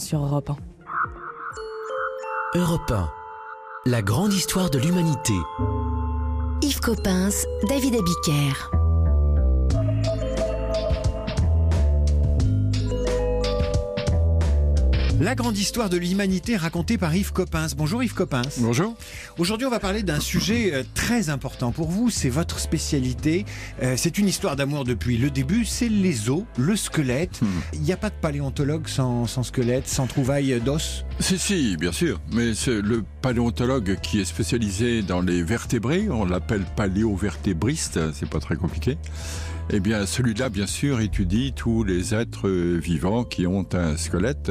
sur Europe 1. Europe 1. La grande histoire de l'humanité. Yves Coppens, David Abiker. La grande histoire de l'humanité racontée par Yves Coppens. Bonjour Yves Coppens. Bonjour. Aujourd'hui, on va parler d'un sujet euh, très important pour vous. C'est votre spécialité. Euh, c'est une histoire d'amour depuis le début. C'est les os, le squelette. Hmm. Il n'y a pas de paléontologue sans, sans squelette, sans trouvaille d'os? Si, si, bien sûr. Mais c'est le paléontologue qui est spécialisé dans les vertébrés. On l'appelle paléovertébriste. C'est pas très compliqué. Eh bien, celui-là, bien sûr, étudie tous les êtres vivants qui ont un squelette.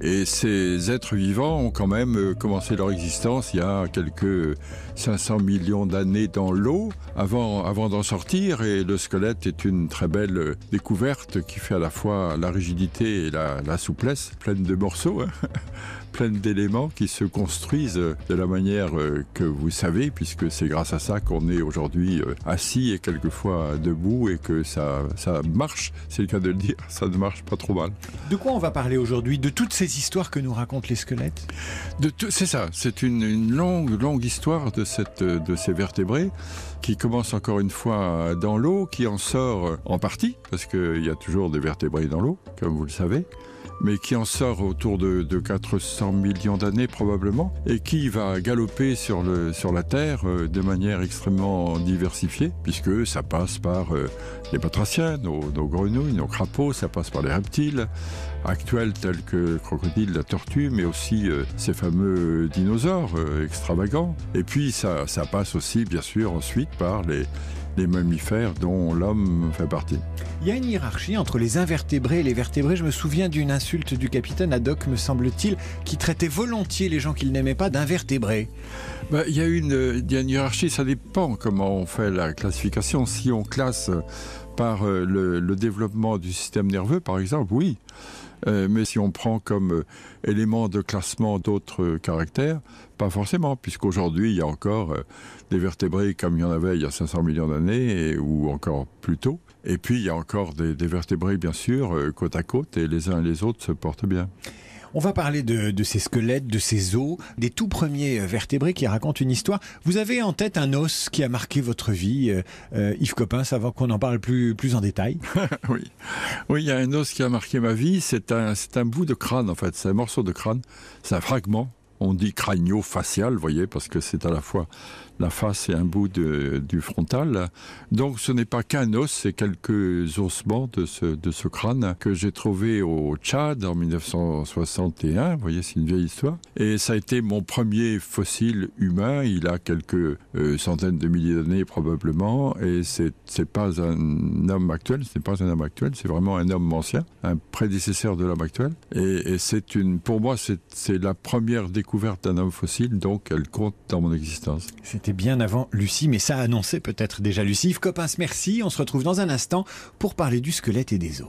Et ces êtres vivants ont quand même euh, commencé leur existence il y a quelques 500 millions d'années dans l'eau avant, d'en sortir. Et le squelette est une très belle euh, découverte qui fait à la fois la rigidité et la, la souplesse, pleine de morceaux. Hein pleine d'éléments qui se construisent de la manière euh, que vous savez, puisque c'est grâce à ça qu'on est aujourd'hui assis et quelquefois debout et que ça, ça marche, c'est le cas de le dire, ça ne marche pas trop mal. De quoi on va parler aujourd'hui? De toutes ces histoires que nous racontent les squelettes? C'est ça, c'est une, une, longue, longue histoire de, cette, de ces vertébrés qui commence encore une fois dans l'eau, qui en sort en partie, parce qu'il y a toujours des vertébrés dans l'eau, comme vous le savez mais qui en sort autour de, de 400 millions d'années probablement, et qui va galoper sur, le, sur la Terre euh, de manière extrêmement diversifiée, puisque ça passe par euh, les batraciens, nos, grenouilles, nos crapauds, ça passe par les reptiles actuels tels que le crocodile, la tortue, mais aussi euh, ces fameux dinosaures extravagants. Et puis ça, ça passe aussi, bien sûr, ensuite par les, les mammifères dont l'homme fait partie. Il y a une hiérarchie entre les invertébrés et les vertébrés. Je me souviens d'une insulte du capitaine Haddock, me semble-t-il, qui traitait volontiers les gens qu'il n'aimait pas d'invertébrés. Ben, il, y a une, il y a une hiérarchie, ça dépend comment on fait la classification. Si on classe par euh, le, le développement du système nerveux, par exemple, oui. Euh, mais si on prend comme euh, élément de classement d'autres euh, caractères, pas forcément, puisqu'aujourd'hui il y a encore des vertébrés comme il y en avait il y a 500 millions d'années ou encore plus tôt. Et puis il y a encore des, des vertébrés bien sûr euh, côte à côte et les uns et les autres se portent bien. On va parler de, de ces squelettes, de ces os, des tout premiers vertébrés qui racontent une histoire. Vous avez en tête un os qui a marqué votre vie, euh, Yves Coppens, avant qu'on en parle plus, plus en détail Oui, oui, il y a un os qui a marqué ma vie. C'est un, un bout de crâne en fait, c'est un morceau de crâne, c'est un fragment. On dit crânio-facial, voyez, parce que c'est à la fois la face et un bout du frontal. Donc ce n'est pas qu'un os, c'est quelques ossements de ce, de ce crâne que j'ai trouvé au Tchad en 1961. Vous voyez, c'est une vieille histoire. Et ça a été mon premier fossile humain. Il a quelques euh, centaines de milliers d'années probablement. Et c'est pas un homme actuel, ce n'est pas un homme actuel, c'est vraiment un homme ancien, un prédécesseur de l'homme actuel. Et, et c'est une, pour moi, c'est la première découverte d'un homme fossile, donc elle compte dans mon existence. C'était bien avant Lucie, mais ça annonçait peut-être déjà Lucie. Yves Coppens, merci. On se retrouve dans un instant pour parler du squelette et des os.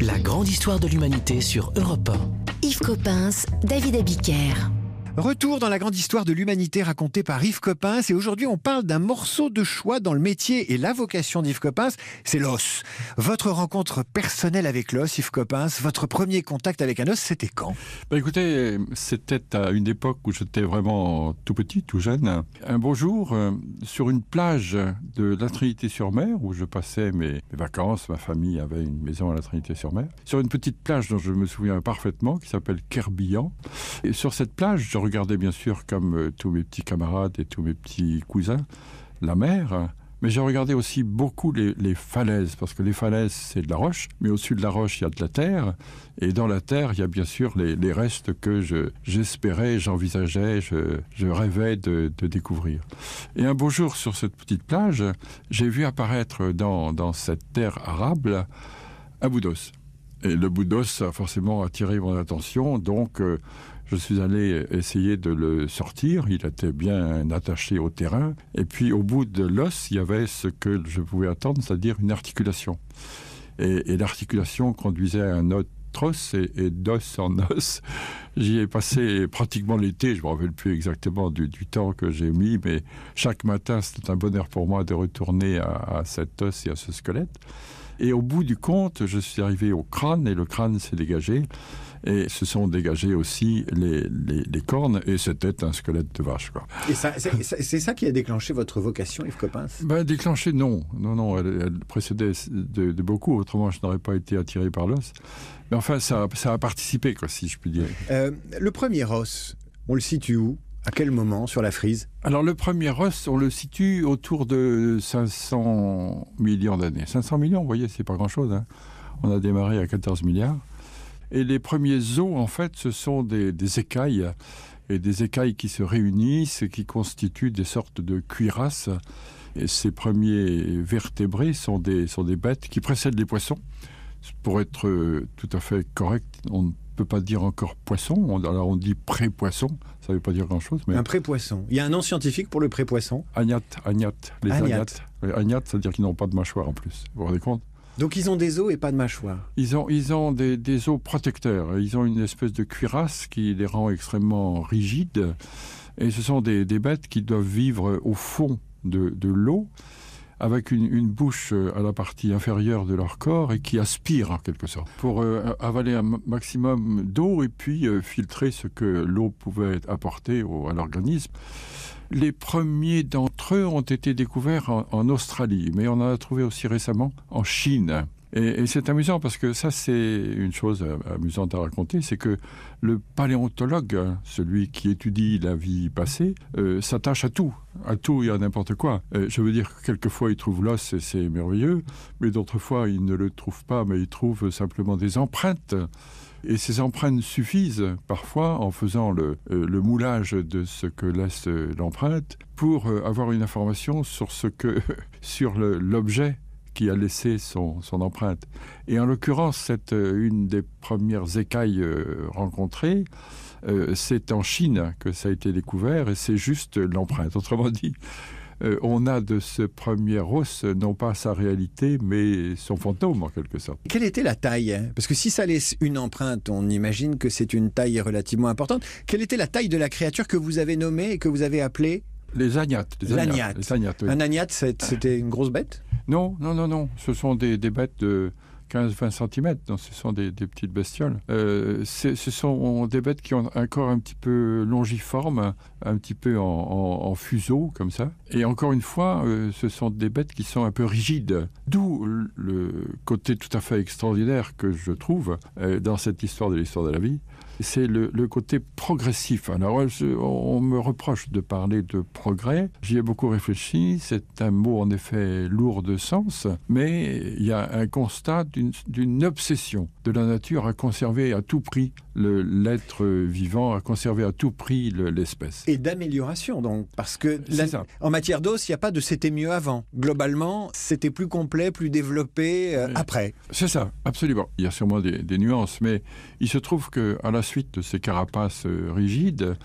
La grande histoire de l'humanité sur Europe 1. Yves Coppens, David Abiker. Retour dans la grande histoire de l'humanité racontée par Yves Coppens et aujourd'hui on parle d'un morceau de choix dans le métier et la vocation d'Yves Coppens, c'est l'os. Votre rencontre personnelle avec l'os, Yves Coppens, votre premier contact avec un os, c'était quand? Bah Écoutez, c'était à une époque où j'étais vraiment tout petit, tout jeune. Un beau jour, euh, sur une plage de la Trinité-sur-Mer où je passais mes, vacances, ma famille avait une maison à la Trinité-sur-Mer, sur une petite plage dont je me souviens parfaitement qui s'appelle Kerbillan. Et sur cette plage, regardais bien sûr comme euh, tous mes petits camarades et tous mes petits cousins la mer mais j'ai regardé aussi beaucoup les, falaises parce que les falaises c'est de la roche mais au-dessus de la roche il y a de la terre et dans la terre il y a bien sûr les, restes que je j'espérais j'envisageais je, rêvais de, découvrir. Et un beau jour sur cette petite plage j'ai vu apparaître dans, dans cette terre arable un bout d'os et le bout d'os a forcément attiré mon attention donc euh, je suis allé essayer de le sortir. Il était bien attaché au terrain. Et puis au bout de l'os il y avait ce que je pouvais attendre c'est à dire une articulation. Et, l'articulation conduisait à un autre os et, d'os en os. J'y ai passé pratiquement l'été. Je me rappelle plus exactement du, temps que j'ai mis mais chaque matin c'était un bonheur pour moi de retourner à cet os et à ce squelette. Et au bout du compte, je suis arrivé au crâne et le crâne s'est dégagé. Et se sont dégagées aussi les, les, les cornes et c'était un squelette de vache. Quoi. Et c'est, c'est ça qui a déclenché votre vocation, Yves Coppens? Ben, Déclenché, non. Non, non, elle, elle précédait de, de, beaucoup, autrement je n'aurais pas été attiré par l'os. Mais enfin, ça, ça a participé, quoi, si je puis dire. Euh, le premier os, on le situe où? À quel moment sur la frise? Alors le premier os, on le situe autour de 500 millions d'années. 500 millions, vous voyez, c'est pas grand-chose. Hein. On a démarré à 14 milliards. Et les premiers os, en fait, ce sont des, des, écailles, et des écailles qui se réunissent et qui constituent des sortes de cuirasses. Et ces premiers vertébrés sont des, sont des bêtes qui précèdent les poissons. Pour être tout à fait correct, on ne peut pas dire encore poisson, on, alors on dit pré-poisson, ça ne veut pas dire grand-chose. Mais... Un pré-poisson. Il y a un nom scientifique pour le pré-poisson? Agnat, agnat, les Agnat. agnat. Agnat, c'est-à-dire qu'ils n'ont pas de mâchoire en plus. Vous vous rendez compte? Donc ils ont des os et pas de mâchoire. Ils ont, ils ont des, des os protecteurs. Ils ont une espèce de cuirasse qui les rend extrêmement rigides. Et ce sont des, des bêtes qui doivent vivre au fond de, de l'eau, avec une, une, bouche à la partie inférieure de leur corps et qui aspirent en quelque sorte pour euh, avaler un maximum d'eau et puis euh, filtrer ce que l'eau pouvait apporter au, à l'organisme. Les premiers d'entre eux ont été découverts en, Australie, mais on en a trouvé aussi récemment en Chine. Et, c'est amusant parce que ça c'est une chose amusante à raconter, c'est que le paléontologue, celui qui étudie la vie passée, euh, s'attache à tout, à tout et à n'importe quoi. Euh, je veux dire que quelquefois il trouve l'os et c'est merveilleux, mais d'autres fois il ne le trouve pas, mais il trouve simplement des empreintes. Et ces empreintes suffisent parfois en faisant le, euh, le moulage de ce que laisse euh, l'empreinte pour euh, avoir une information sur ce que sur l'objet qui a laissé son, son empreinte. Et en l'occurrence, c'est une des premières écailles rencontrées. C'est en Chine que ça a été découvert et c'est juste l'empreinte. Autrement dit, euh, on a de ce premier os non pas sa réalité mais son fantôme en quelque sorte. Quelle était la taille Parce que si ça laisse une empreinte, on imagine que c'est une taille relativement importante. Quelle était la taille de la créature que vous avez nommée et que vous avez appelée? Les agnats. Les agnats. Les agnats oui. Un agnat, c'était une grosse bête? Non, non, non, non. Ce sont des, des bêtes de 15-20 cm, donc ce sont des, petites bestioles. Euh, ce sont des bêtes qui ont un corps un petit peu longiforme, un petit peu en fuseau, comme ça. Et encore une fois, euh, ce sont des bêtes qui sont un peu rigides. D'où le côté tout à fait extraordinaire que je trouve euh, dans cette histoire de l'histoire de la vie, c'est le, le côté progressif. Alors, je, on me reproche de parler de progrès. J'y ai beaucoup réfléchi. C'est un mot en effet lourd de sens, mais il y a un constat d'une obsession de la nature à conserver à tout prix l'être vivant, à conserver à tout prix l'espèce. Et d'amélioration, donc, parce que la, en matière d'os, il n'y a pas de c'était mieux avant. Globalement, c'était plus complet, plus développé euh, après. C'est ça, absolument. Il y a sûrement des, des nuances, mais il se trouve qu'à la suite de ces carapaces euh, rigides,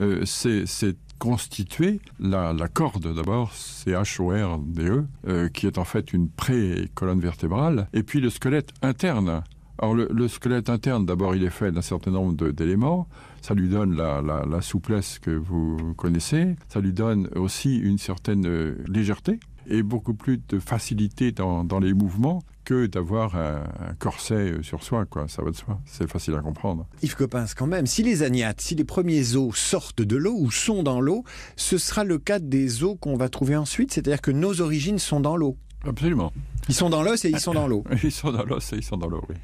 euh, c'est constitué la, la corde d'abord c'est HORDE euh, qui est en fait une pré-colonne vertébrale et puis le squelette interne alors le, le squelette interne d'abord il est fait d'un certain nombre d'éléments. Ça lui donne la, souplesse que vous connaissez. Ça lui donne aussi une certaine euh, légèreté et beaucoup plus de facilité dans, les mouvements que d'avoir un, corset sur soi quoi. Ça va de soi. C'est facile à comprendre. Yves Coppens quand même si les agnates si les premiers os sortent de l'eau ou sont dans l'eau ce sera le cas des os qu'on va trouver ensuite c'est à dire que nos origines sont dans l'eau absolument. Ils sont dans l'os et ils sont dans l'eau. Ils sont dans l'os et ils sont dans l'eau oui.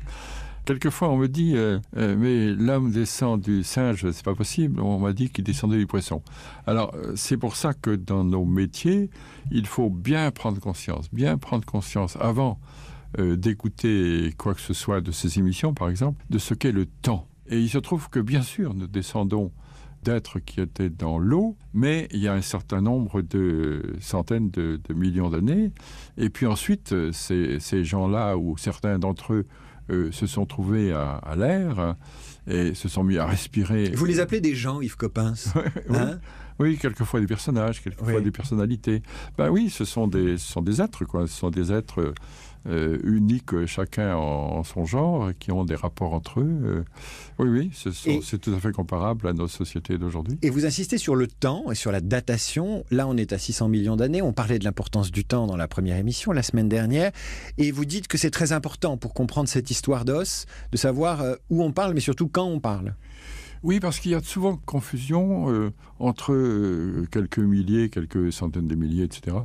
Quelquefois on me dit euh, euh, mais l'homme descend du singe c'est pas possible. On m'a dit qu'il descendait du poisson. Alors euh, c'est pour ça que dans nos métiers il faut bien prendre conscience bien prendre conscience avant euh, d'écouter quoi que ce soit de ces émissions par exemple de ce qu'est le temps. Et il se trouve que bien sûr nous descendons d'êtres qui étaient dans l'eau mais il y a un certain nombre de centaines de, de millions d'années et puis ensuite ces, ces gens là ou certains d'entre eux euh, se sont trouvés à, à l'air et se sont mis à respirer vous les appelez des gens Yves Coppens oui. oui quelquefois des personnages quelquefois oui. des personnalités ben oui ce sont des ce sont des êtres quoi ce sont des êtres euh, euh, uniques euh, chacun en, en, son genre, qui ont des rapports entre eux. Euh, oui, oui, c'est tout à fait comparable à nos sociétés d'aujourd'hui. Et vous insistez sur le temps et sur la datation. Là, on est à 600 millions d'années. On parlait de l'importance du temps dans la première émission, la semaine dernière. Et vous dites que c'est très important pour comprendre cette histoire d'os, de savoir où on parle, mais surtout quand on parle. Oui, parce qu'il y a souvent confusion euh, entre euh, quelques milliers, quelques centaines de milliers, etc.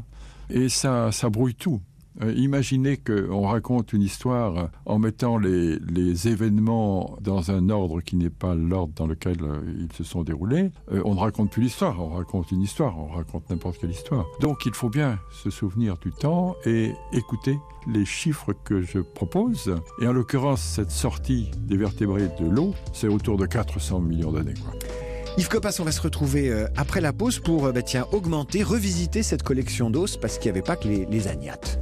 Et ça, ça brouille tout. Euh, imaginez qu'on raconte une histoire en mettant les, les, événements dans un ordre qui n'est pas l'ordre dans lequel euh, ils se sont déroulés. Euh, on ne raconte plus l'histoire, on raconte une histoire, on raconte n'importe quelle histoire. Donc il faut bien se souvenir du temps et écouter les chiffres que je propose. Et en l'occurrence, cette sortie des vertébrés de l'eau, c'est autour de 400 millions d'années. Yves Copas, on va se retrouver euh, après la pause pour euh, bah, tiens, augmenter, revisiter cette collection d'os parce qu'il n'y avait pas que les, les agnates.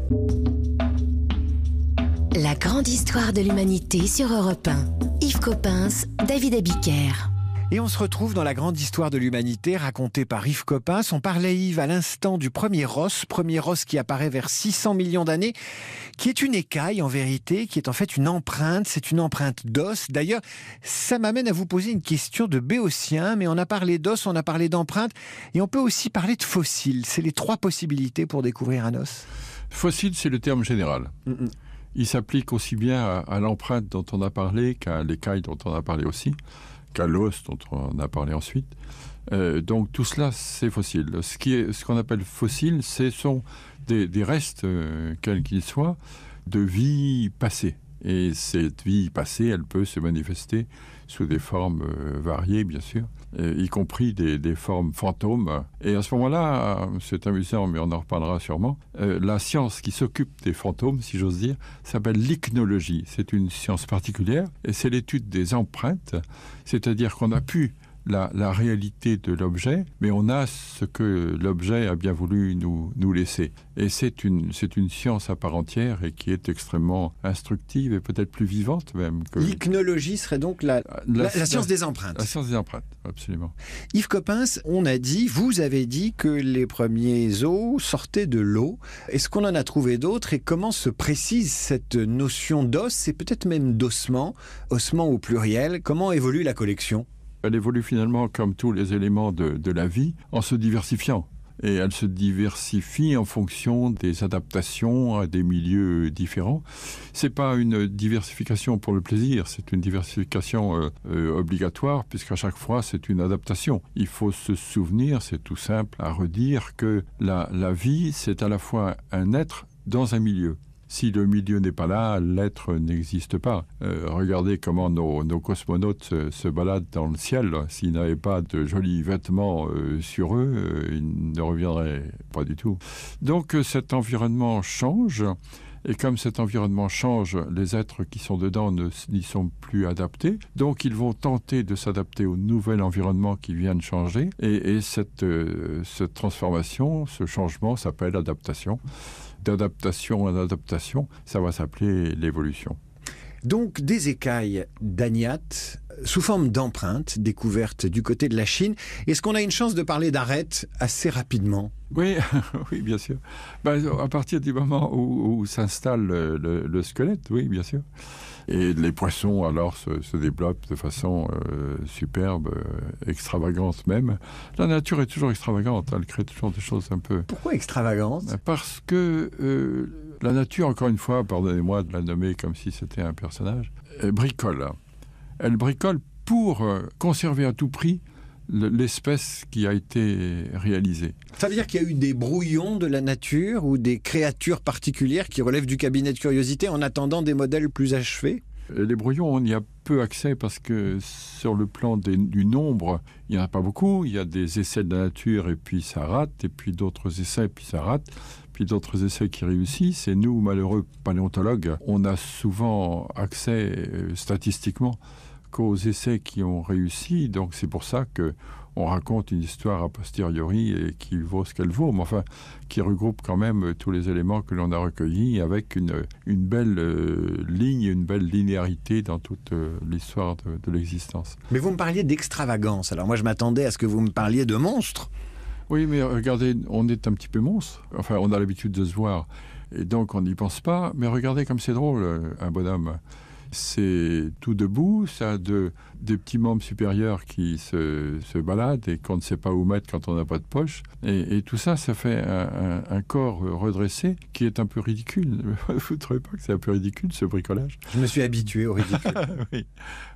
La grande histoire de l'humanité sur Europe 1. Yves Coppens, David Abiker. Et on se retrouve dans la grande histoire de l'humanité racontée par Yves Coppens. On parlait Yves à l'instant du premier os, premier os qui apparaît vers 600 millions d'années, qui est une écaille en vérité, qui est en fait une empreinte, c'est une empreinte d'os. D'ailleurs, ça m'amène à vous poser une question de béotien, mais on a parlé d'os, on a parlé d'empreinte, et on peut aussi parler de fossiles. C'est les trois possibilités pour découvrir un os. Fossile, c'est le terme général. Mm -mm. Il s'applique aussi bien à, à l'empreinte dont on a parlé qu'à l'écaille dont on a parlé aussi qu'à l'os dont on a parlé ensuite. Euh, donc tout cela, c'est fossile. Ce ce qu'on appelle fossile, ce sont des, des restes, euh, quels qu'ils soient, de vie passée. Et cette vie passée, elle peut se manifester sous des formes euh, variées, bien sûr, euh, y compris des, des formes fantômes. Et à ce moment-là, c'est amusant, mais on en reparlera sûrement, euh, la science qui s'occupe des fantômes, si j'ose dire, s'appelle l'ichnologie. C'est une science particulière et c'est l'étude des empreintes, c'est-à-dire qu'on a pu la, la réalité de l'objet, mais on a ce que l'objet a bien voulu nous, nous laisser. Et c'est une, une science à part entière et qui est extrêmement instructive et peut-être plus vivante même. Que... L'ichnologie serait donc la, la, la, la science des empreintes. La science des empreintes, absolument. Yves Coppens, on a dit, vous avez dit que les premiers os sortaient de l'eau. Est-ce qu'on en a trouvé d'autres et comment se précise cette notion d'os et peut-être même d'ossement, ossement au pluriel? Comment évolue la collection? Elle évolue finalement comme tous les éléments de, la vie en se diversifiant et elle se diversifie en fonction des adaptations à des milieux différents. C'est pas une diversification pour le plaisir, c'est une diversification euh, euh, obligatoire puisqu'à chaque fois c'est une adaptation. Il faut se souvenir, c'est tout simple à redire que la vie c'est à la fois un être dans un milieu si le milieu n'est pas là, l'être n'existe pas. Euh, regardez comment nos, cosmonautes se, baladent dans le ciel. S'ils n'avaient pas de jolis vêtements euh, sur eux, euh, ils ne reviendraient pas du tout. Donc cet environnement change. Et comme cet environnement change, les êtres qui sont dedans n'y sont plus adaptés. Donc ils vont tenter de s'adapter au nouvel environnement qui vient de changer. Et, et cette, cette transformation, ce changement s'appelle adaptation d'adaptation en adaptation, ça va s'appeler l'évolution. Donc des écailles d'agnat sous forme d'empreintes découvertes du côté de la Chine. Est-ce qu'on a une chance de parler d'arête assez rapidement? Oui, oui, bien sûr. Ben, à partir du moment où, où s'installe le, le, le squelette, oui, bien sûr. Et les poissons alors se, se développent de façon euh, superbe, euh, extravagante même. La nature est toujours extravagante, elle crée toujours des choses un peu. Pourquoi extravagante? Parce que euh, la nature, encore une fois, pardonnez-moi de la nommer comme si c'était un personnage, bricole. Elle bricole pour conserver à tout prix l'espèce qui a été réalisée. Ça veut dire qu'il y a eu des brouillons de la nature ou des créatures particulières qui relèvent du cabinet de curiosité en attendant des modèles plus achevés? Les brouillons, on y a peu accès parce que sur le plan des, du nombre, il n'y en a pas beaucoup. Il y a des essais de la nature et puis ça rate, et puis d'autres essais et puis ça rate, puis d'autres essais qui réussissent. Et nous, malheureux paléontologues, on a souvent accès euh, statistiquement qu'aux essais qui ont réussi. Donc c'est pour ça que on raconte une histoire a posteriori et qui vaut ce qu'elle vaut, mais enfin qui regroupe quand même tous les éléments que l'on a recueillis avec une, une belle euh, ligne, une belle linéarité dans toute euh, l'histoire de, de l'existence. Mais vous me parliez d'extravagance. Alors moi je m'attendais à ce que vous me parliez de monstres. Oui, mais regardez, on est un petit peu monstre. Enfin, on a l'habitude de se voir Et donc on n'y pense pas. Mais regardez comme c'est drôle, un bonhomme c'est tout debout, ça de, des petits membres supérieurs qui se, se baladent et qu'on ne sait pas où mettre quand on n'a pas de poche. Et, et, tout ça, ça fait un, un, un, corps redressé qui est un peu ridicule. Vous ne trouvez pas que c'est un peu ridicule ce bricolage? Je me suis habitué au ridicule. oui.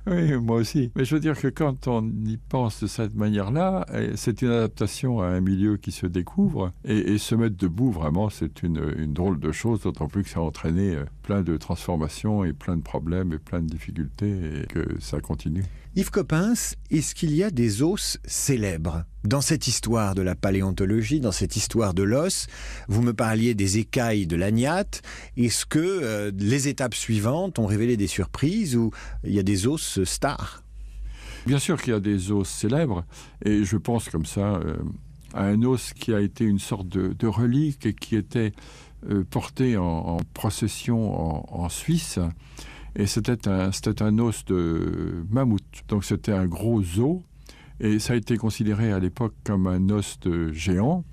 oui, moi aussi. Mais je veux dire que quand on y pense de cette manière-là, c'est une adaptation à un milieu qui se découvre. Et, et se mettre debout, vraiment, c'est une, une drôle de chose, d'autant plus que ça a entraîné plein de transformations et plein de problèmes et plein de difficultés et que ça continue. Yves Coppens, est-ce qu'il y a des os célèbres dans cette histoire de la paléontologie, dans cette histoire de l'os? Vous me parliez des écailles de l'agnate. Est-ce que euh, les étapes suivantes ont révélé des surprises ou il y a des os stars? Bien sûr qu'il y a des os célèbres et je pense comme ça euh, à un os qui a été une sorte de, relique et qui était euh, porté en, procession en Suisse et c'était un, un os de mammouth. Donc c'était un gros os et ça a été considéré à l'époque comme un os de géant.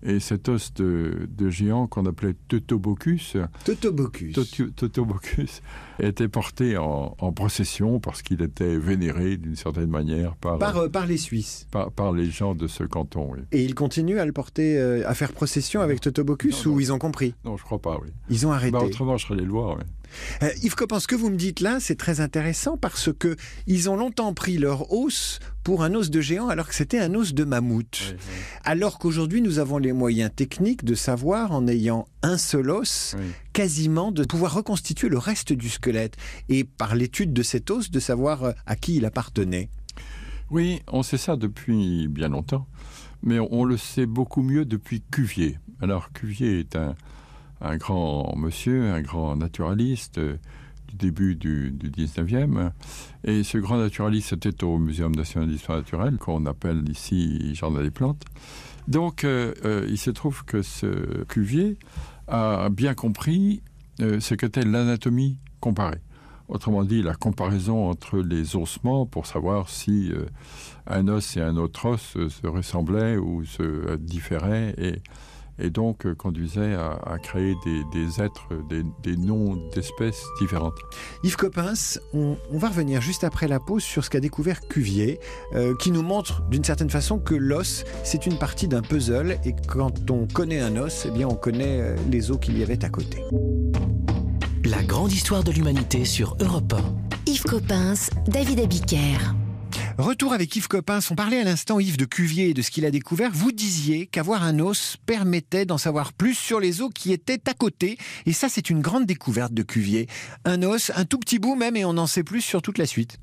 Et cet os de, de géant qu'on appelait Totobocus Totobocus. Totobocus était porté en, en procession parce qu'il était vénéré d'une certaine manière par, par, euh, par les Suisses. par, par les gens de ce canton oui. et ils continuent à le porter euh, à faire procession avec Totobocus non, ou ils ont compris? Non je crois pas oui. Ils ont arrêté. bah, autrement je serais les lois oui. Euh, Yves Coppens, ce que vous me dites là, c'est très intéressant parce que ils ont longtemps pris leur os pour un os de géant alors que c'était un os de mammouth. Oui, oui. Alors qu'aujourd'hui, nous avons les moyens techniques de savoir, en ayant un seul os, oui. quasiment de pouvoir reconstituer le reste du squelette et par l'étude de cet os, de savoir euh, à qui il appartenait. Oui, on sait ça depuis bien longtemps, mais on le sait beaucoup mieux depuis Cuvier. Alors Cuvier est un, un grand monsieur, un grand naturaliste euh, du début du, du 19e. Et ce grand naturaliste était au Muséum national d'histoire naturelle, qu'on appelle ici Jardin des plantes. Donc euh, euh, il se trouve que ce Cuvier a bien compris ce qu'était l'anatomie comparée. Autrement dit, la comparaison entre les ossements pour savoir si un os et un autre os se ressemblaient ou se différaient et donc euh, conduisait à, à créer des, des êtres, des, des noms d'espèces différentes. Yves Coppens, on, on va revenir juste après la pause sur ce qu'a découvert Cuvier, euh, qui nous montre d'une certaine façon que l'os, c'est une partie d'un puzzle et quand on connaît un os, eh bien on connaît euh, les os qu'il y avait à côté. La grande histoire de l'humanité sur Europe 1. Yves Coppens, David Abiker. Retour avec Yves Coppens, on parlait à l'instant Yves de Cuvier et de ce qu'il a découvert. Vous disiez qu'avoir un os permettait d'en savoir plus sur les os qui étaient à côté. Et ça, c'est une grande découverte de Cuvier. Un os, un tout petit bout même, et on en sait plus sur toute la suite.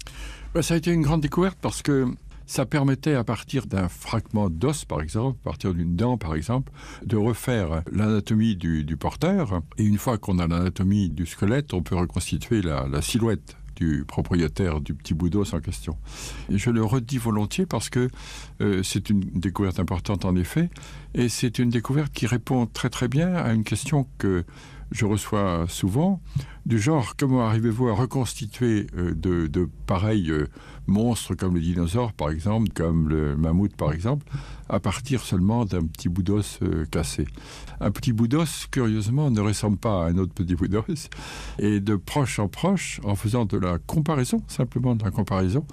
Ça a été une grande découverte parce que ça permettait à partir d'un fragment d'os, par exemple, à partir d'une dent, par exemple, de refaire l'anatomie du, porteur. Et une fois qu'on a l'anatomie du squelette, on peut reconstituer la silhouette du propriétaire du petit bout d'os en question. Et je le redis volontiers parce que euh, c'est une découverte importante en effet, et c'est une découverte qui répond très très bien à une question que je reçois souvent, du genre comment arrivez-vous à reconstituer euh, de, de pareils euh, monstres comme le dinosaure par exemple, comme le mammouth par exemple, à partir seulement d'un petit bout d'os euh, cassé. Un petit bout d'os, curieusement, ne ressemble pas à un autre petit bout d'os, et de proche en proche, en faisant de la comparaison, simplement de la comparaison,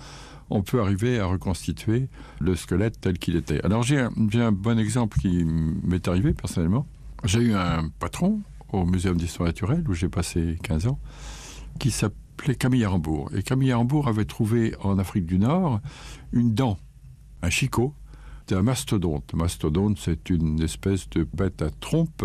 on peut arriver à reconstituer le squelette tel qu'il était. Alors j'ai un, un bon exemple qui m'est arrivé personnellement. J'ai eu un patron au Muséum d'histoire naturelle où j'ai passé 15 ans, qui Camille. Et Camille Arambourg avait trouvé en Afrique du Nord une dent, un chicot, un mastodonte. Mastodonte, c'est une espèce de bête à trompe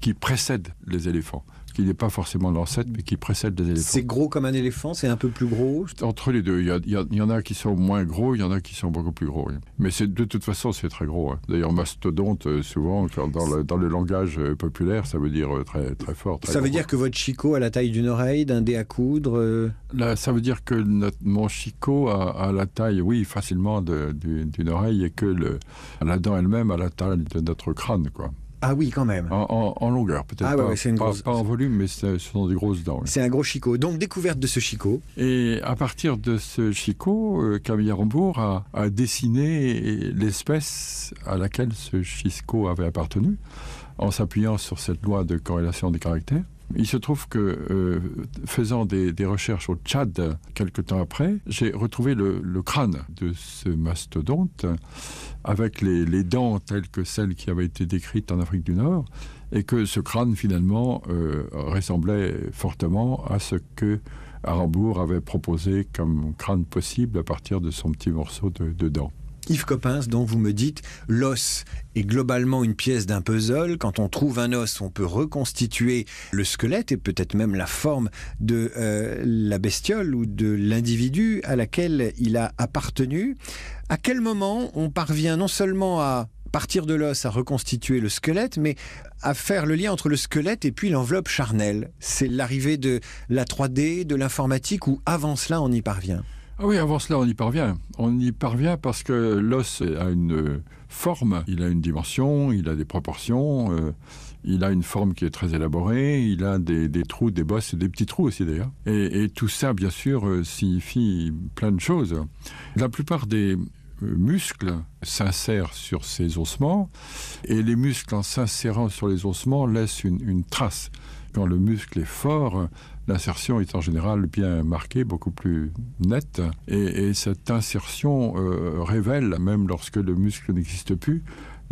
qui précède les éléphants qui n'est pas forcément l'ancêtre, mais qui précède des éléphants. C'est gros comme un éléphant, c'est un peu plus gros Entre les deux, il y, a, il, en a qui sont moins gros, il y en a qui sont beaucoup plus gros. Mais de toute façon, c'est très gros. Hein. D'ailleurs, mastodonte, euh, souvent, dans le, dans le langage euh, populaire, ça veut dire euh, très, très fort. Très ça gros. veut dire que votre chicot a la taille d'une oreille, d'un dé à coudre Là, Ça veut dire que notre, mon chicot a, a la taille, oui, facilement d'une oreille et que le, la dent elle-même a la taille de notre crâne, quoi. Ah oui, quand même. En, en, en longueur, peut-être ah pas, ouais, une pas, grosse... pas en volume, mais ce sont des grosses dents. Oui. C'est un gros chicot. Donc, découverte de ce chicot. Et à partir de ce chicot, euh, Camille Rambourg a, a dessiné l'espèce à laquelle ce chicot avait appartenu en s'appuyant sur cette loi de corrélation des caractères. Il se trouve que, euh, faisant des, recherches au Tchad quelque temps après, j'ai retrouvé le, crâne de ce mastodonte avec les, les, dents telles que celles qui avaient été décrites en Afrique du Nord, et que ce crâne finalement euh, ressemblait fortement à ce que Arambourg avait proposé comme crâne possible à partir de son petit morceau de, de dents. Yves Coppens, dont vous me dites l'os est globalement une pièce d'un puzzle. Quand on trouve un os, on peut reconstituer le squelette et peut-être même la forme de euh, la bestiole ou de l'individu à laquelle il a appartenu. À quel moment on parvient non seulement à partir de l'os à reconstituer le squelette, mais à faire le lien entre le squelette et puis l'enveloppe charnelle? C'est l'arrivée de la 3D, de l'informatique, ou avant cela on y parvient? Ah oui, avant cela, on y parvient. On y parvient parce que l'os a une forme, il a une dimension, il a des proportions, euh, il a une forme qui est très élaborée, il a des, trous, des bosses des petits trous aussi d'ailleurs. Et, et, tout ça, bien sûr, euh, signifie plein de choses. La plupart des muscles s'insèrent sur ces ossements et les muscles en s'insérant sur les ossements laissent une trace. Quand le muscle est fort, l'insertion est en général bien marquée, beaucoup plus nette, et, et cette insertion euh, révèle, même lorsque le muscle n'existe plus,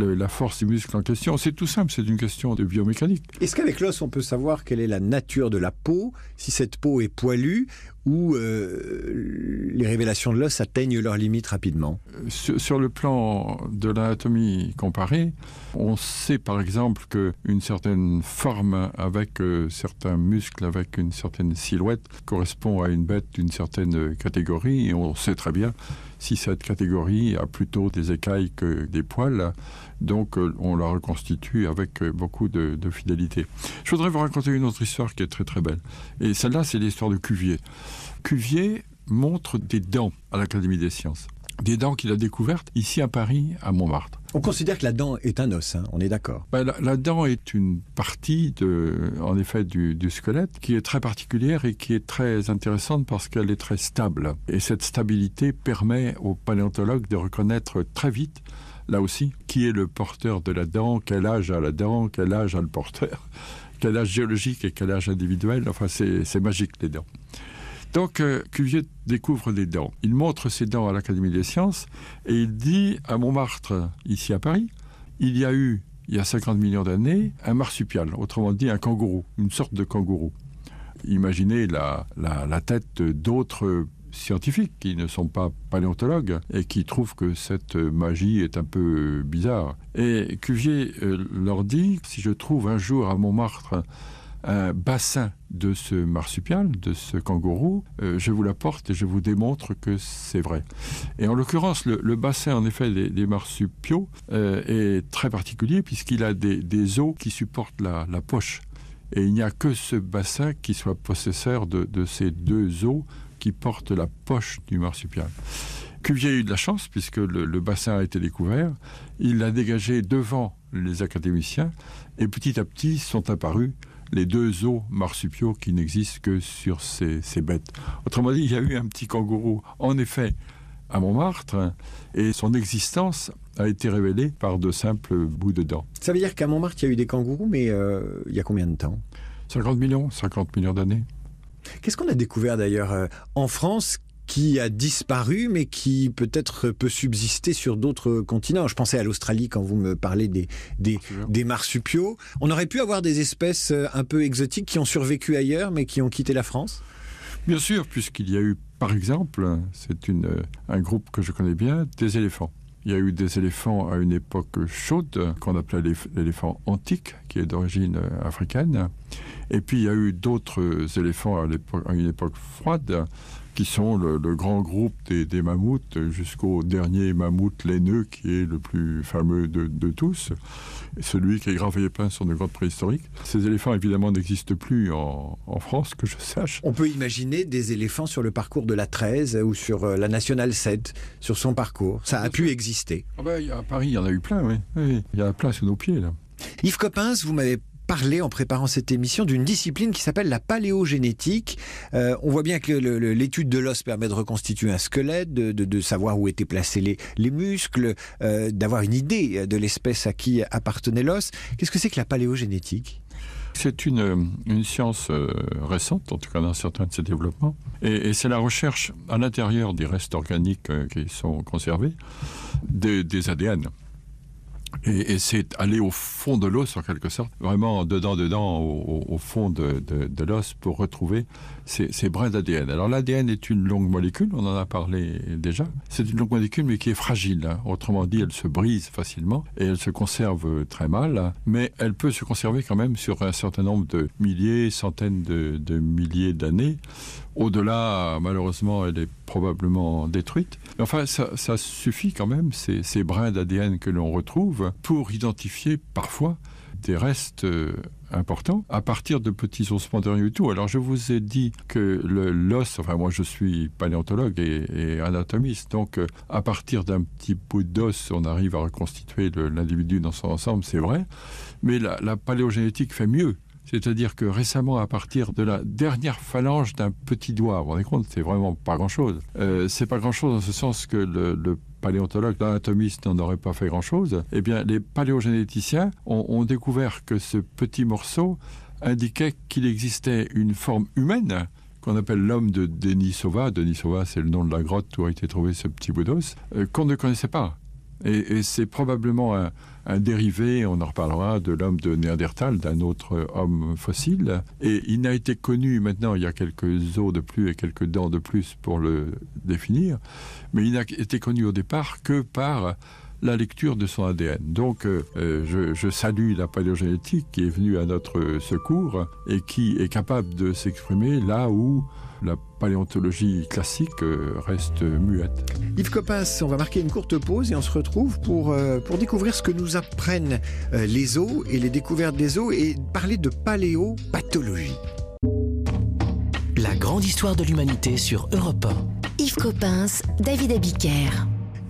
le, la force du muscle en question. C'est tout simple, c'est une question de biomécanique. Est-ce qu'avec l'os, on peut savoir quelle est la nature de la peau, si cette peau est poilue, ou euh, les révélations de l'os atteignent leurs limites rapidement? Sur, sur le plan de l'anatomie comparée, on sait par exemple qu'une certaine forme avec euh, certains muscles, avec une certaine silhouette, correspond à une bête d'une certaine catégorie, et on sait très bien si cette catégorie a plutôt des écailles que des poils. Donc euh, on la reconstitue avec euh, beaucoup de, de fidélité. Je voudrais vous raconter une autre histoire qui est très très belle. Et celle-là, c'est l'histoire de Cuvier. Cuvier montre des dents à l'Académie des sciences. Des dents qu'il a découvertes ici à Paris, à Montmartre. On considère que la dent est un os, hein, on est d'accord. Ben, la, la dent est une partie de, en effet du, du squelette qui est très particulière et qui est très intéressante parce qu'elle est très stable. Et cette stabilité permet aux paléontologues de reconnaître très vite là aussi qui est le porteur de la dent, quel âge a la dent, quel âge a le porteur, quel âge géologique et quel âge individuel. Enfin, c'est magique les dents. Donc euh, Cuvier découvre des dents. Il montre ses dents à l'Académie des sciences et il dit à Montmartre, ici à Paris, il y a eu, il y a 50 millions d'années, un marsupial, autrement dit un kangourou, une sorte de kangourou. Imaginez la, la, la tête d'autres scientifiques qui ne sont pas paléontologues et qui trouvent que cette magie est un peu bizarre. Et Cuvier euh, leur dit, si je trouve un jour à Montmartre un bassin de ce marsupial, de ce kangourou, euh, je vous l'apporte et je vous démontre que c'est vrai. Et en l'occurrence, le, bassin en effet des, marsupiaux euh, est très particulier puisqu'il a des, os qui supportent la, la poche. Et il n'y a que ce bassin qui soit possesseur de, de ces deux os qui portent la poche du marsupial. Cuvier a eu de la chance puisque le, le bassin a été découvert. Il l'a dégagé devant les académiciens et petit à petit sont apparus les deux os marsupiaux qui n'existent que sur ces, ces bêtes. Autrement dit, il y a eu un petit kangourou, en effet, à Montmartre, et son existence a été révélée par de simples bouts de dents. Ça veut dire qu'à Montmartre, il y a eu des kangourous, mais euh, il y a combien de temps? 50 millions, 50 millions d'années. Qu'est-ce qu'on a découvert d'ailleurs euh, en France qui a disparu mais qui peut-être peut subsister sur d'autres continents? Je pensais à l'Australie quand vous me parlez des, des, des marsupiaux. On aurait pu avoir des espèces euh, un peu exotiques qui ont survécu ailleurs mais qui ont quitté la France? Bien sûr, puisqu'il y a eu par exemple, c'est un groupe que je connais bien, des éléphants. Il y a eu des éléphants à une époque chaude qu'on appelait l'éléphant antique qui est d'origine euh, africaine. Et puis il y a eu d'autres éléphants à, une époque froide qui sont le, grand groupe des, mammouths jusqu'au dernier mammouth laineux qui est le plus fameux de tous celui qui est gravé peint sur de grottes préhistoriques. Ces éléphants évidemment n'existent plus en, en France que je sache. On peut imaginer des éléphants sur le parcours de la 13 ou sur euh, la nationale 7 sur son parcours. Ça a pu exister. Ah ben, à Paris il y en a eu plein oui. Oui, il y a plein sous nos pieds là. Yves Coppens vous m'avez parlé en préparant cette émission d'une discipline qui s'appelle la paléogénétique. Euh, on voit bien que l'étude de l'os permet de reconstituer un squelette, de, savoir où étaient placés les, les muscles, euh, d'avoir une idée de l'espèce à qui appartenait l'os. Qu'est-ce que c'est que la paléogénétique? C'est une, science euh, récente, en tout cas dans certains de ses développements, et, c'est la recherche à l'intérieur des restes organiques qui sont conservés des ADN. Et, c'est aller au fond de l'os en quelque sorte, vraiment dedans, dedans, au, fond de, l'os pour retrouver ces, brins d'ADN. Alors l'ADN est une longue molécule, on en a parlé déjà. C'est une longue molécule mais qui est fragile. Hein. Autrement dit, elle se brise facilement et elle se conserve très mal, mais elle peut se conserver quand même sur un certain nombre de milliers, centaines de milliers d'années. Au-delà, malheureusement, elle est probablement détruite. Mais enfin, ça, suffit quand même, ces, brins d'ADN que l'on retrouve, pour identifier parfois des restes euh, importants à partir de petits ossements de du tout. Alors je vous ai dit que l'os, enfin moi je suis paléontologue et, anatomiste, donc euh, à partir d'un petit bout d'os, on arrive à reconstituer l'individu dans son ensemble, c'est vrai, mais la paléogénétique fait mieux. C'est-à-dire que récemment, à partir de la dernière phalange d'un petit doigt, vous vous rendez compte, c'est vraiment pas grand-chose. Euh, c'est pas grand-chose dans ce sens que le, paléontologue, l'anatomiste n'en aurait pas fait grand-chose. Eh bien, les paléogénéticiens ont, ont découvert que ce petit morceau indiquait qu'il existait une forme humaine qu'on appelle l'homme de Denisova. Denisova, c'est le nom de la grotte où a été trouvé ce petit bout d'os, euh, qu'on ne connaissait pas. Et, c'est probablement un, dérivé, on en reparlera, de l'homme de Néandertal, d'un autre homme fossile. Et il n'a été connu maintenant, il y a quelques os de plus et quelques dents de plus pour le définir, mais il n'a été connu au départ que par la lecture de son ADN. Donc euh, je salue la paléogénétique qui est venue à notre secours et qui est capable de s'exprimer là où la paléontologie classique euh, reste muette. Yves Coppens, on va marquer une courte pause et on se retrouve pour, euh, pour découvrir ce que nous apprennent euh, les os et les découvertes des os et parler de paléopathologie. La grande histoire de l'humanité sur Europe 1. Yves Coppens, David Abiker.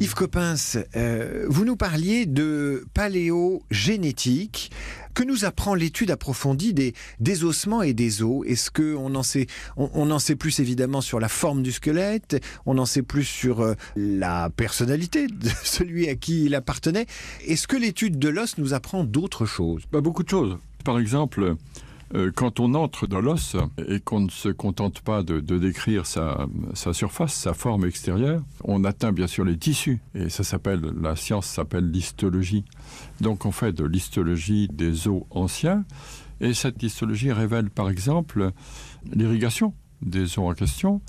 Yves Coppens, euh, vous nous parliez de paléogénétique. Que nous apprend l'étude approfondie des, ossements et des os? Est-ce qu'on en, sait, on en sait plus évidemment sur la forme du squelette? On en sait plus sur euh, la personnalité de celui à qui il appartenait? Est-ce que l'étude de l'os nous apprend d'autres choses? Bah, Beaucoup de choses. Par exemple, euh, quand on entre dans l'os et qu'on ne se contente pas de, décrire sa, sa surface, sa forme extérieure, on atteint bien sûr les tissus et ça s'appelle la science s'appelle l'histologie. Donc on fait de l'histologie des os anciens et cette histologie révèle par exemple l'irrigation des os en question.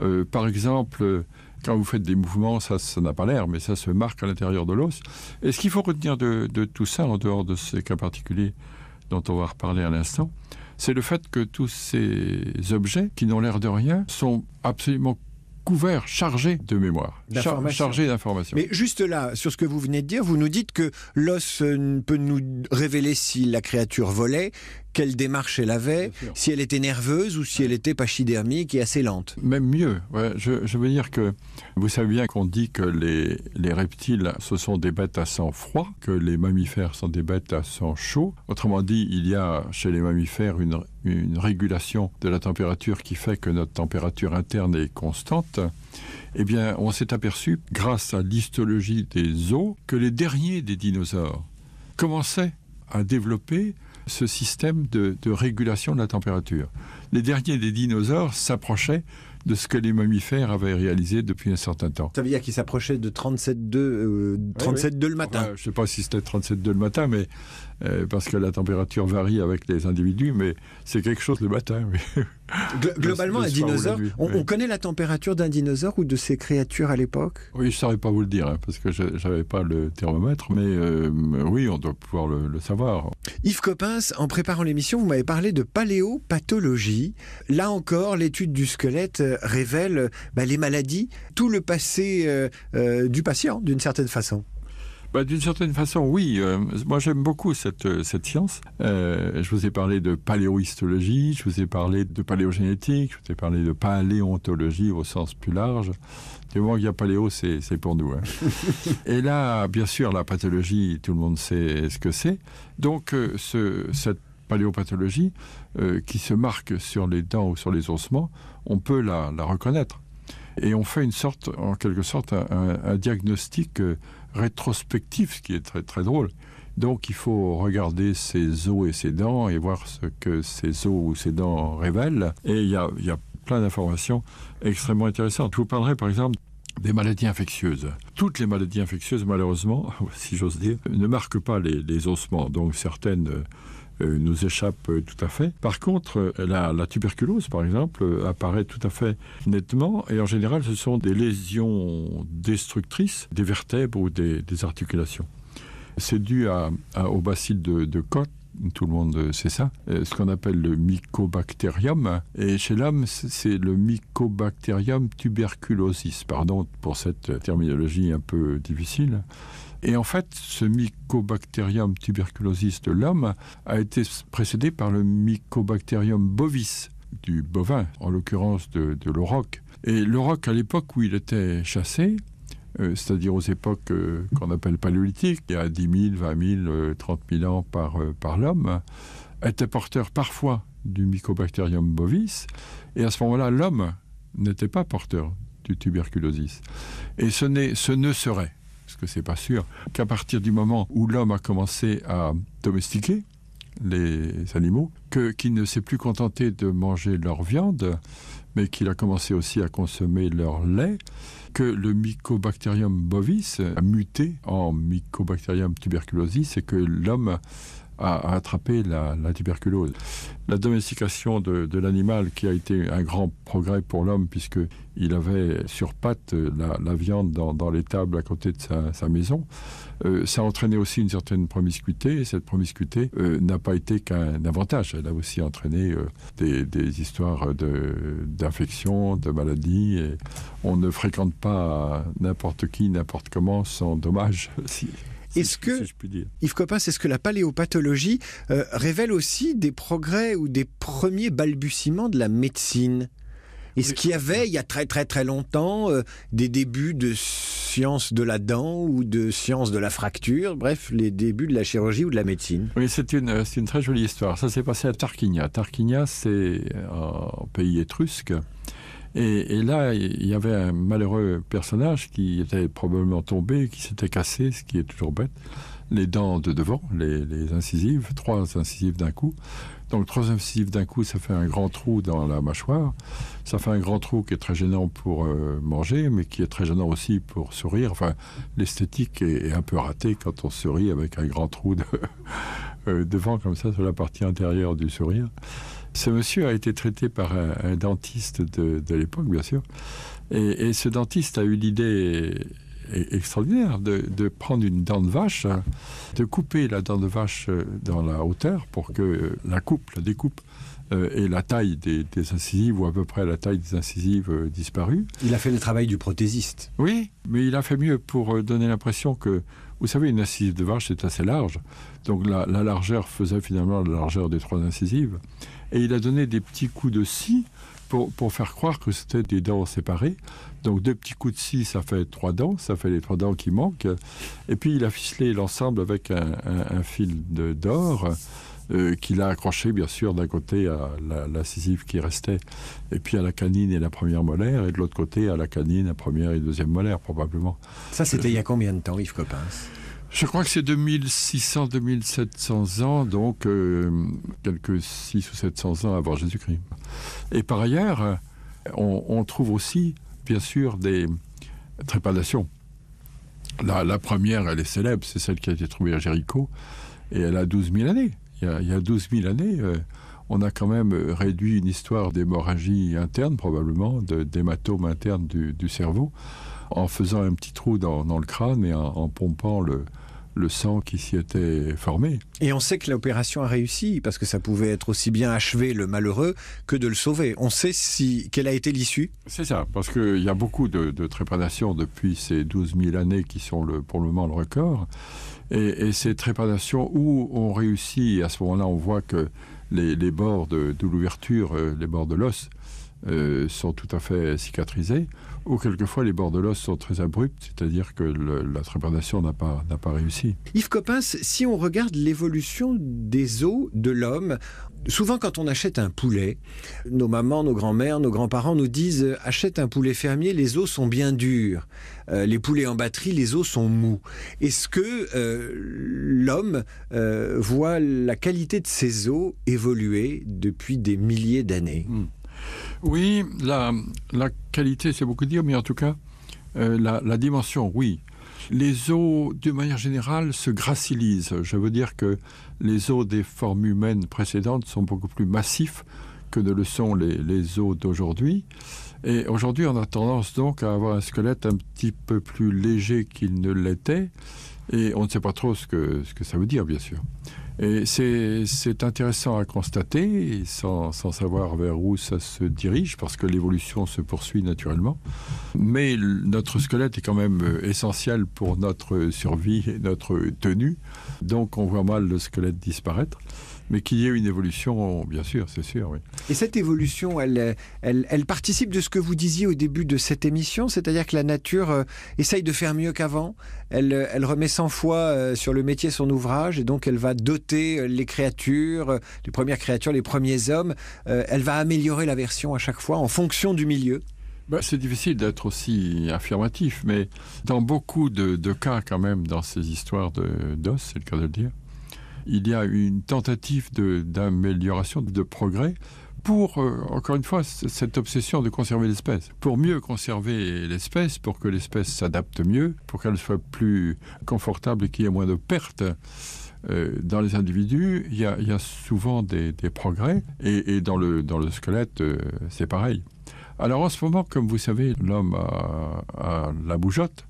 Euh, par exemple, quand vous faites des mouvements, ça n'a pas l'air, mais ça se marque à l'intérieur de l'os. Et ce qu'il faut retenir de, de tout ça, en dehors de ces cas particuliers, dont on va reparler à l'instant, c'est le fait que tous ces objets qui n'ont l'air de rien sont absolument couverts, chargés de mémoire, char chargés d'informations. Mais juste là, sur ce que vous venez de dire, vous nous dites que l'os peut nous révéler si la créature volait, quelle démarche elle avait, si elle était nerveuse ou si elle était pachydermique et assez lente. Même mieux, ouais, je, je veux dire que vous savez bien qu'on dit que les, les reptiles ce sont des bêtes à sang froid, que les mammifères sont des bêtes à sang chaud. Autrement dit, il y a chez les mammifères une, une régulation de la température qui fait que notre température interne est constante. Eh bien, on s'est aperçu, grâce à l'histologie des os, que les derniers des dinosaures commençaient à développer ce système de, de régulation de la température. Les derniers des dinosaures s'approchaient de ce que les mammifères avaient réalisé depuis un certain temps. Ça veut dire qu'ils s'approchaient de 37,2 euh, 37 oui, oui. le matin. Enfin, je ne sais pas si c'était 37,2 le matin, mais euh, parce que la température varie avec les individus, mais c'est quelque chose le matin. Globalement, un dinosaure, on, connaît la température d'un dinosaure ou de ces créatures à l'époque? Oui, je ne saurais pas vous le dire, hein, parce que je n'avais pas le thermomètre, mais euh, oui, on doit pouvoir le, le savoir. Yves Coppens, en préparant l'émission, vous m'avez parlé de paléopathologie. Là encore, l'étude du squelette révèle bah, les maladies, tout le passé euh, euh, du patient, d'une certaine façon. Bah, D'une certaine façon, oui. Euh, moi, j'aime beaucoup cette, cette science. Euh, je vous ai parlé de paléohistologie, je vous ai parlé de paléogénétique, je vous ai parlé de paléontologie au sens plus large. Du moment qu'il y a paléo, c'est pour nous. Hein. Et là, bien sûr, la pathologie, tout le monde sait ce que c'est. Donc, euh, ce, cette paléopathologie euh, qui se marque sur les dents ou sur les ossements, on peut la, la reconnaître. Et on fait une sorte, en quelque sorte, un, un diagnostic euh, rétrospectif, ce qui est très très drôle. Donc il faut regarder ses os et ses dents et voir ce que ces os ou ces dents révèlent. Et il y a, y a plein d'informations extrêmement intéressantes. Je vous parlerai par exemple des maladies infectieuses. Toutes les maladies infectieuses, malheureusement, si j'ose dire, ne marquent pas les, les ossements. Donc certaines euh, nous échappent euh, tout à fait. Par contre, euh, la, tuberculose, par exemple, euh, apparaît tout à fait nettement. Et en général, ce sont des lésions destructrices des vertèbres ou des, articulations. C'est dû à, à, de, de Côte tout le monde sait ça, euh, ce qu'on appelle le mycobacterium. Et chez l'homme, c'est le mycobacterium tuberculosis. Pardon pour cette terminologie un peu difficile. Et en fait, ce mycobacterium tuberculosis de l'homme a été précédé par le mycobacterium bovis du bovin, en l'occurrence de, de l'auroch. Et l'auroch, à l'époque où il était chassé, euh, c'est-à-dire aux époques euh, qu'on appelle paléolithiques, il y a 10 000, 20 000, euh, 30 000 ans par, euh, par l'homme, était porteur parfois du mycobacterium bovis, et à ce moment-là, l'homme n'était pas porteur du tuberculosis. Et ce, ce ne serait, parce que c'est pas sûr, qu'à partir du moment où l'homme a commencé à domestiquer les animaux, qu'il qu ne s'est plus contenté de manger leur viande, mais qu'il a commencé aussi à consommer leur lait, que le mycobacterium bovis a muté en mycobacterium tuberculosis et que l'homme a attrapé la, tuberculose. La domestication de, l'animal qui a été un grand progrès pour l'homme puisque il avait sur patte la, la viande dans, dans les tables à côté de sa, maison, euh, ça a entraîné aussi une certaine promiscuité et cette promiscuité euh, n'a pas été qu'un avantage. Elle a aussi entraîné euh, des, histoires d'infections, de, de maladies on ne fréquente pas n'importe qui, n'importe comment sans dommage. Est-ce que, si Yves Copin, est-ce que la paléopathologie euh, révèle aussi des progrès ou des premiers balbutiements de la médecine? Est-ce qu'il y avait, il y a très très très longtemps, euh, des débuts de sciences de la dent ou de sciences de la fracture, bref, les débuts de la chirurgie ou de la médecine Oui, c'est une, une très jolie histoire. Ça s'est passé à Tarquinia. Tarquinia, c'est un pays étrusque. Et, là, il y avait un malheureux personnage qui était probablement tombé, qui s'était cassé, ce qui est toujours bête, les dents de devant, les, incisives, trois incisives d'un coup. Donc trois incisives d'un coup, ça fait un grand trou dans la mâchoire. Ça fait un grand trou qui est très gênant pour euh, manger, mais qui est très gênant aussi pour sourire. Enfin, l'esthétique est, un peu ratée quand on sourit avec un grand trou euh, devant comme ça sur la partie intérieure du sourire. Ce monsieur a été traité par un, un dentiste de, de l'époque, bien sûr. Et, et ce dentiste a eu l'idée extraordinaire de, de prendre une dent de vache, de couper la dent de vache dans la hauteur pour que la coupe, la découpe, euh, et la taille des, des incisives ou à peu près la taille des incisives euh, disparues. Il a fait le travail du prothésiste. Oui, mais il a fait mieux pour euh, donner l'impression que vous savez une incisive de vache c'est assez large, donc la, la largeur faisait finalement la largeur des trois incisives et il a donné des petits coups de scie pour, faire croire que c'était des dents séparées. Donc deux petits coups de scie, ça fait trois dents, ça fait les trois dents qui manquent. Et puis il a ficelé l'ensemble avec un fil d'or euh, qu'il a accroché bien sûr d'un côté à l'incisive la, qui restait et puis à la canine et la première molaire et de l'autre côté à la canine, la première et deuxième molaire probablement. Ça c'était euh, il y a combien de temps Yves Coppens Je crois que c'est 2600-2700 ans, donc euh, quelques 6 ou 700 ans avant Jésus-Christ. Et par ailleurs, on, on trouve aussi, bien sûr, des trépanations. La, la première, elle est célèbre, c'est celle qui a été trouvée à Jéricho, et elle a 12 000 années. Il y a, il y a 12 000 années, euh, on a quand même réduit une histoire d'hémorragie interne, probablement, d'hématome interne du, du cerveau, en faisant un petit trou dans, dans le crâne et en, en pompant le, le sang qui s'y était formé. Et on sait que l'opération a réussi parce que ça pouvait être aussi bien achever le malheureux que de le sauver. On sait si quelle a été l'issue? C'est ça, parce qu'il y a beaucoup de, de trépanations depuis ces 12 000 années qui sont le, pour le moment le record. Et, et ces trépanations où on réussit, à ce moment-là on voit que les, bords de, de l'ouverture, euh, les bords de l'os, euh, sont tout à fait cicatrisés, ou quelquefois les bords de l'os sont très abrupts, c'est-à-dire que le, la trépanation n'a pas, n'a pas réussi. Yves Coppens, si on regarde l'évolution des os de l'homme, souvent quand on achète un poulet, nos mamans, nos grands-mères, nos grands-parents nous disent euh, achète un poulet fermier, les os sont bien durs. Euh, les poulets en batterie, les os sont mous. Est-ce que euh, l'homme euh, voit la qualité de ses os évoluer depuis des milliers d'années? Mm. Oui, la, la qualité, c'est beaucoup dire, mais en tout cas, euh, la, la dimension, oui. Les os, de manière générale, se gracilisent. Je veux dire que les os des formes humaines précédentes sont beaucoup plus massifs que ne le sont les, les os d'aujourd'hui. Et aujourd'hui, on a tendance donc à avoir un squelette un petit peu plus léger qu'il ne l'était. Et on ne sait pas trop ce que, ça veut dire, bien sûr. Et c'est intéressant à constater, sans, sans savoir vers où ça se dirige, parce que l'évolution se poursuit naturellement. Mais notre squelette est quand même euh, essentiel pour notre survie et notre tenue. Donc on voit mal le squelette disparaître. Mais qu'il y ait une évolution, bien sûr, c'est sûr, oui. Et cette évolution, elle, elle, elle participe de ce que vous disiez au début de cette émission, c'est-à-dire que la nature euh, essaye de faire mieux qu'avant. Elle, elle remet 100 fois euh, sur le métier son ouvrage et donc elle va doter euh, les créatures, les premières créatures, les premiers hommes. Elle va améliorer la version à chaque fois en fonction du milieu. Ben, c'est difficile d'être aussi affirmatif, mais dans beaucoup de, de cas quand même, dans ces histoires de- d'os, c'est le cas de le dire, il y a une tentative d'amélioration, de, progrès pour, euh, encore une fois, cette obsession de conserver l'espèce. Pour mieux conserver l'espèce, pour que l'espèce s'adapte mieux, pour qu'elle soit plus confortable et qu'il y ait moins de pertes. euh, dans les individus, il y a, souvent des, progrès, et, et dans, le, dans le squelette, euh, c'est pareil. Alors en ce moment, comme vous savez, l'homme a, a la bougeotte.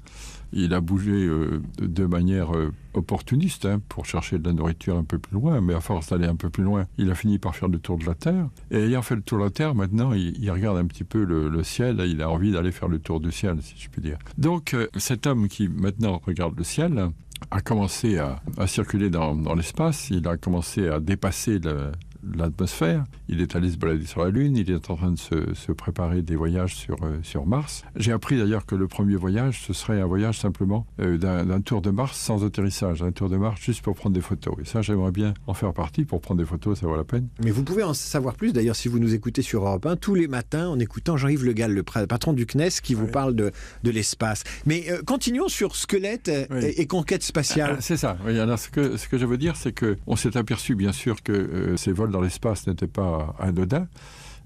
Il a bougé euh, de, manière euh, opportuniste hein, pour chercher de la nourriture un peu plus loin, mais à force d'aller un peu plus loin, il a fini par faire le tour de la Terre. Et ayant fait le tour de la Terre, maintenant, il, regarde un petit peu le, le ciel, il a envie d'aller faire le tour du ciel, si je puis dire. Donc euh, cet homme qui maintenant regarde le ciel a commencé à, à circuler dans, dans l'espace, il a commencé à dépasser le, l'atmosphère. Il est allé se balader sur la Lune, il est en train de se, se préparer des voyages sur, euh, sur Mars. J'ai appris d'ailleurs que le premier voyage, ce serait un voyage simplement euh, d'un tour de Mars sans atterrissage, un tour de Mars juste pour prendre des photos. Et ça, j'aimerais bien en faire partie pour prendre des photos, ça vaut la peine. Mais vous pouvez en savoir plus d'ailleurs si vous nous écoutez sur Europe 1 tous les matins en écoutant Jean-Yves Le Gall, le patron du CNES, qui vous Oui. parle de, de l'espace. Mais euh, continuons sur squelette Oui. et, et conquête spatiale. Ah, C'est ça. Oui, alors ce que, ce que je veux dire, c'est que on s'est aperçu, bien sûr, que ces vols dans l'espace n'étaient pas anodins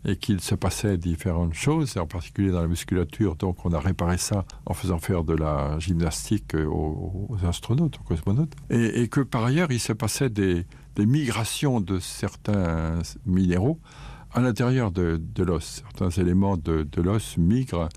et qu'il se passait différentes choses, en particulier dans la musculature. Donc, on a réparé ça en faisant faire de la gymnastique aux, astronautes, aux cosmonautes. Et, que par ailleurs, il se passait des, migrations de certains minéraux à l'intérieur de, l'os. Certains éléments de l'os migrent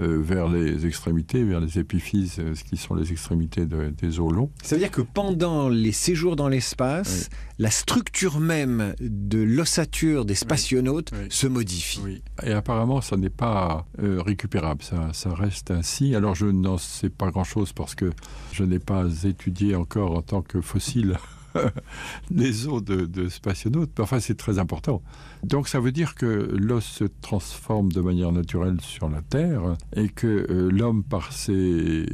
euh, vers les extrémités, vers les épiphyses, euh, ce qui sont les extrémités de- des os longs. Ça veut dire que pendant les séjours dans l'espace, la structure même de l'ossature des spationautes Oui. se modifie. Oui. Et apparemment, ça n'est pas euh, récupérable, ça, ça reste ainsi. Alors, je n'en sais pas grand-chose parce que je n'ai pas étudié encore en tant que fossile les os de, de spationautes, enfin, c'est très important. Donc, ça veut dire que l'os se transforme de manière naturelle sur la Terre et que euh, l'homme, par ses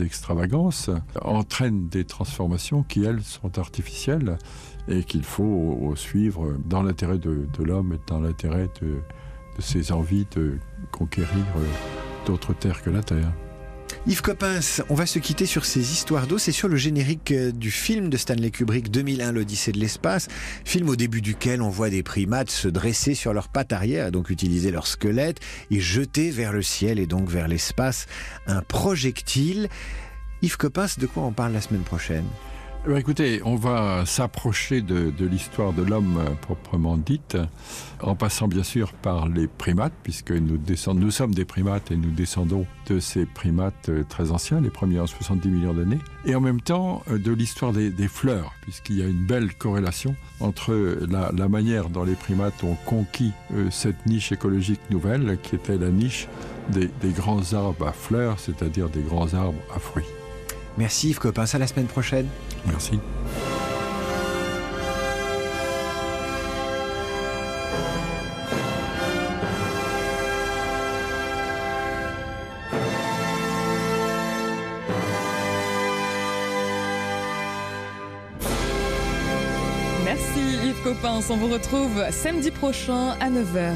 extravagances, entraîne des transformations qui, elles, sont artificielles et qu'il faut suivre dans l'intérêt de, l'homme et dans l'intérêt de, de ses envies de conquérir euh, d'autres terres que la Terre. Yves Coppens, on va se quitter sur ces histoires d'eau. C'est sur le générique euh, du film de Stanley Kubrick 2001, l'Odyssée de l'espace. Film au début duquel on voit des primates se dresser sur leurs pattes arrière, donc utiliser leur squelette, et jeter vers le ciel et donc vers l'espace un projectile. Yves Coppens, de quoi on parle la semaine prochaine? Bien, écoutez, on va s'approcher de, l'histoire de l'homme euh, proprement dite, en passant bien sûr par les primates, puisque nous, descendons, nous sommes des primates et nous descendons de ces primates euh, très anciens, les premiers en 70 millions d'années, et en même temps euh, de l'histoire des, fleurs, puisqu'il y a une belle corrélation entre la, manière dont les primates ont conquis cette niche écologique nouvelle, qui était la niche des grands arbres à fleurs, c'est-à-dire des grands arbres à fruits. Merci Yves Copin, à la semaine prochaine. Merci. Merci Yves Copin, on vous retrouve samedi prochain à 9h.